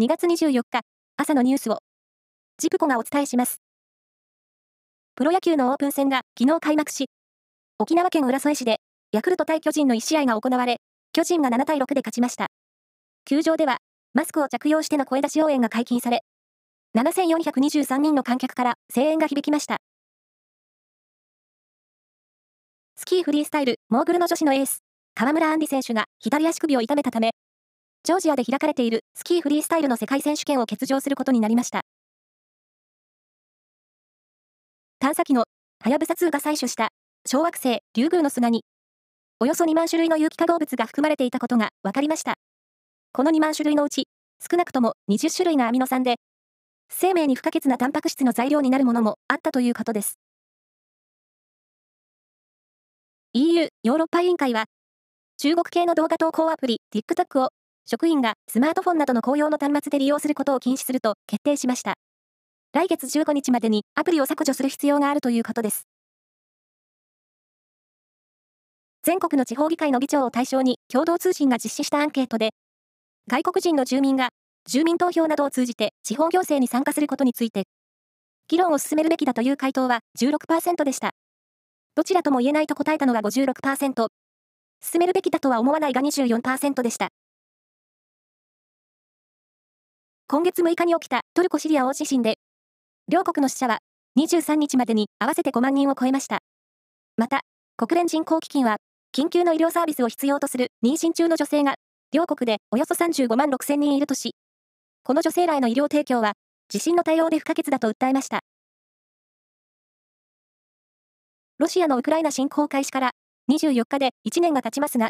2月24日朝のニュースをジプコがお伝えします。プロ野球のオープン戦が昨日開幕し、沖縄県浦添市でヤクルト対巨人の1試合が行われ、巨人が7対6で勝ちました。球場ではマスクを着用しての声出し応援が解禁され、7423人の観客から声援が響きました。スキーフリースタイル、モーグルの女子のエース、河村あんり選手が左足首を痛めたため、ジョージアで開かれているスキーフリースタイルの世界選手権を欠場することになりました。探査機のはやぶさ2が採取した小惑星リュウグウの砂に、およそ2万種類の有機化合物が含まれていたことが分かりました。この2万種類のうち、少なくとも20種類がアミノ酸で、生命に不可欠なタンパク質の材料になるものもあったということです。EU ヨーロッパ委員会は、中国系の動画投稿アプリ TikTok を職員がスマートフォンなどの公用の端末で利用することを禁止すると決定しました。来月15日までにアプリを削除する必要があるということです。全国の地方議会の議長を対象に共同通信が実施したアンケートで、外国人の住民が住民投票などを通じて地方行政に参加することについて、議論を進めるべきだという回答は16%でした。どちらとも言えないと答えたのが56%、進めるべきだとは思わないが24%でした。今月6日に起きたトルコ・シリア大地震で、両国の死者は23日までに合わせて5万人を超えました。また、国連人口基金は、緊急の医療サービスを必要とする妊娠中の女性が両国でおよそ35万6千人いるとし、この女性らへの医療提供は、地震の対応で不可欠だと訴えました。ロシアのウクライナ侵攻開始から24日で1年が経ちますが、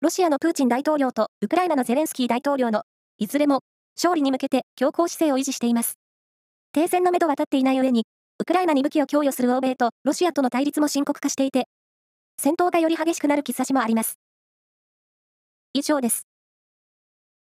ロシアのプーチン大統領とウクライナのゼレンスキー大統領のいずれも勝利に向けて強硬姿勢を維持しています。停戦のめどは立っていない上に、ウクライナに武器を供与する欧米とロシアとの対立も深刻化していて、戦闘がより激しくなる兆しもあります。以上です。